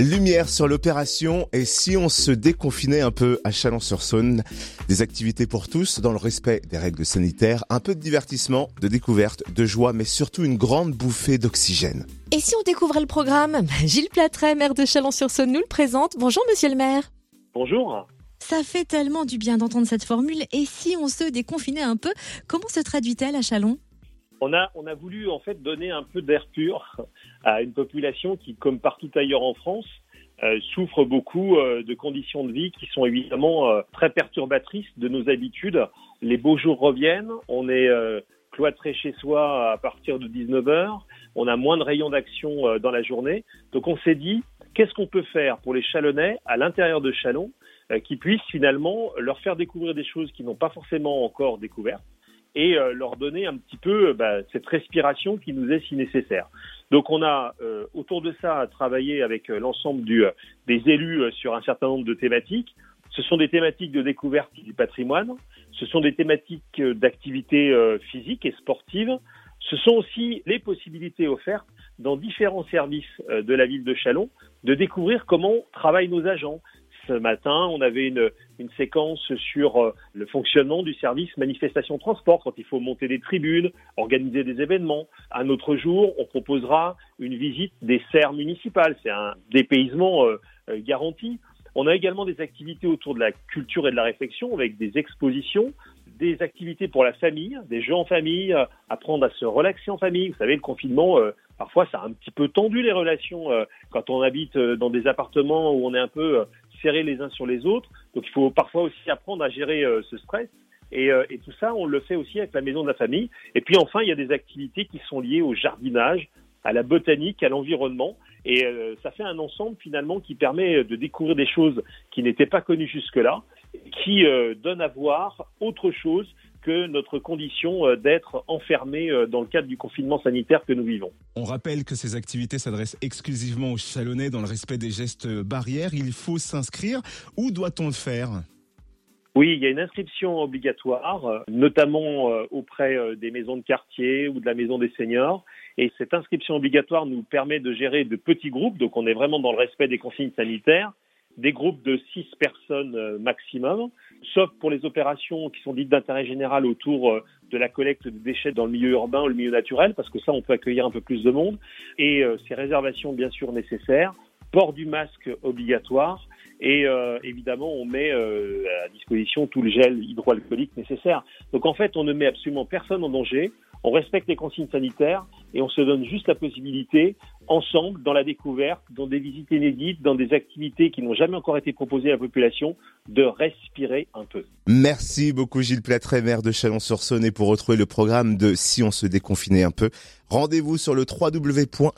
Lumière sur l'opération et si on se déconfinait un peu à Chalon-sur-Saône, des activités pour tous dans le respect des règles sanitaires, un peu de divertissement, de découverte, de joie, mais surtout une grande bouffée d'oxygène. Et si on découvrait le programme? Gilles Platret, maire de Chalon-sur-Saône, nous le présente. Bonjour monsieur le maire. Bonjour. Ça fait tellement du bien d'entendre cette formule. Et si on se déconfinait un peu, comment se traduit-elle à Chalon? On a, on a voulu en fait donner un peu d'air pur à une population qui, comme partout ailleurs en France, euh, souffre beaucoup euh, de conditions de vie qui sont évidemment euh, très perturbatrices de nos habitudes. Les beaux jours reviennent, on est cloîtré chez soi à partir de 19h, on a moins de rayons d'action dans la journée. Donc on s'est dit, qu'est-ce qu'on peut faire pour les Chalonnais à l'intérieur de Chalon qui puissent finalement leur faire découvrir des choses qu'ils n'ont pas forcément encore découvertes? Et euh, leur donner un petit peu euh, bah, cette respiration qui nous est si nécessaire. Donc on a euh, autour de ça travaillé avec l'ensemble des élus sur un certain nombre de thématiques. Ce sont des thématiques de découverte du patrimoine, ce sont des thématiques d'activité physique et sportive, ce sont aussi les possibilités offertes dans différents services de la ville de Chalon de découvrir comment travaillent nos agents, ce matin, on avait une, séquence sur euh, le fonctionnement du service manifestation transport quand il faut monter des tribunes, organiser des événements. Un autre jour, on proposera une visite des serres municipales. C'est un dépaysement euh, euh, garanti. On a également des activités autour de la culture et de la réflexion avec des expositions, des activités pour la famille, des jeux en famille, apprendre à se relaxer en famille. Vous savez, le confinement, parfois, ça a un petit peu tendu les relations quand on habite dans des appartements où on est un peu serrés les uns sur les autres. Donc il faut parfois aussi apprendre à gérer euh, ce stress. Et, euh, et, tout ça, on le fait aussi avec la maison de la famille. Et puis enfin, il y a des activités qui sont liées au jardinage, à la botanique, à l'environnement. Et euh, ça fait un ensemble finalement qui permet de découvrir des choses qui n'étaient pas connues jusque-là, qui donne à voir autre chose que notre condition euh, d'être enfermé euh, dans le cadre du confinement sanitaire que nous vivons. On rappelle que ces activités s'adressent exclusivement aux Chalonnais dans le respect des gestes barrières. Il faut s'inscrire. Où doit-on le faire? Oui, il y a une inscription obligatoire, euh, notamment auprès des maisons de quartier ou de la maison des seniors. Et cette inscription obligatoire nous permet de gérer de petits groupes, donc on est vraiment dans le respect des consignes sanitaires, des groupes de six personnes maximum sauf pour les opérations qui sont dites d'intérêt général autour euh, de la collecte de déchets dans le milieu urbain ou le milieu naturel, parce que ça, on peut accueillir un peu plus de monde. Et euh, ces réservations, bien sûr, nécessaires, port du masque obligatoire, et euh, évidemment, on met à disposition tout le gel hydroalcoolique nécessaire. Donc en fait, on ne met absolument personne en danger on respecte les consignes sanitaires et on se donne juste la possibilité, ensemble, dans la découverte, dans des visites inédites, dans des activités qui n'ont jamais encore été proposées à la population, de respirer un peu. Merci beaucoup Gilles Platret, maire de Chalon-sur-Saône. Et pour retrouver le programme de Si on se déconfinait un peu, rendez-vous sur le www.chalon.fr.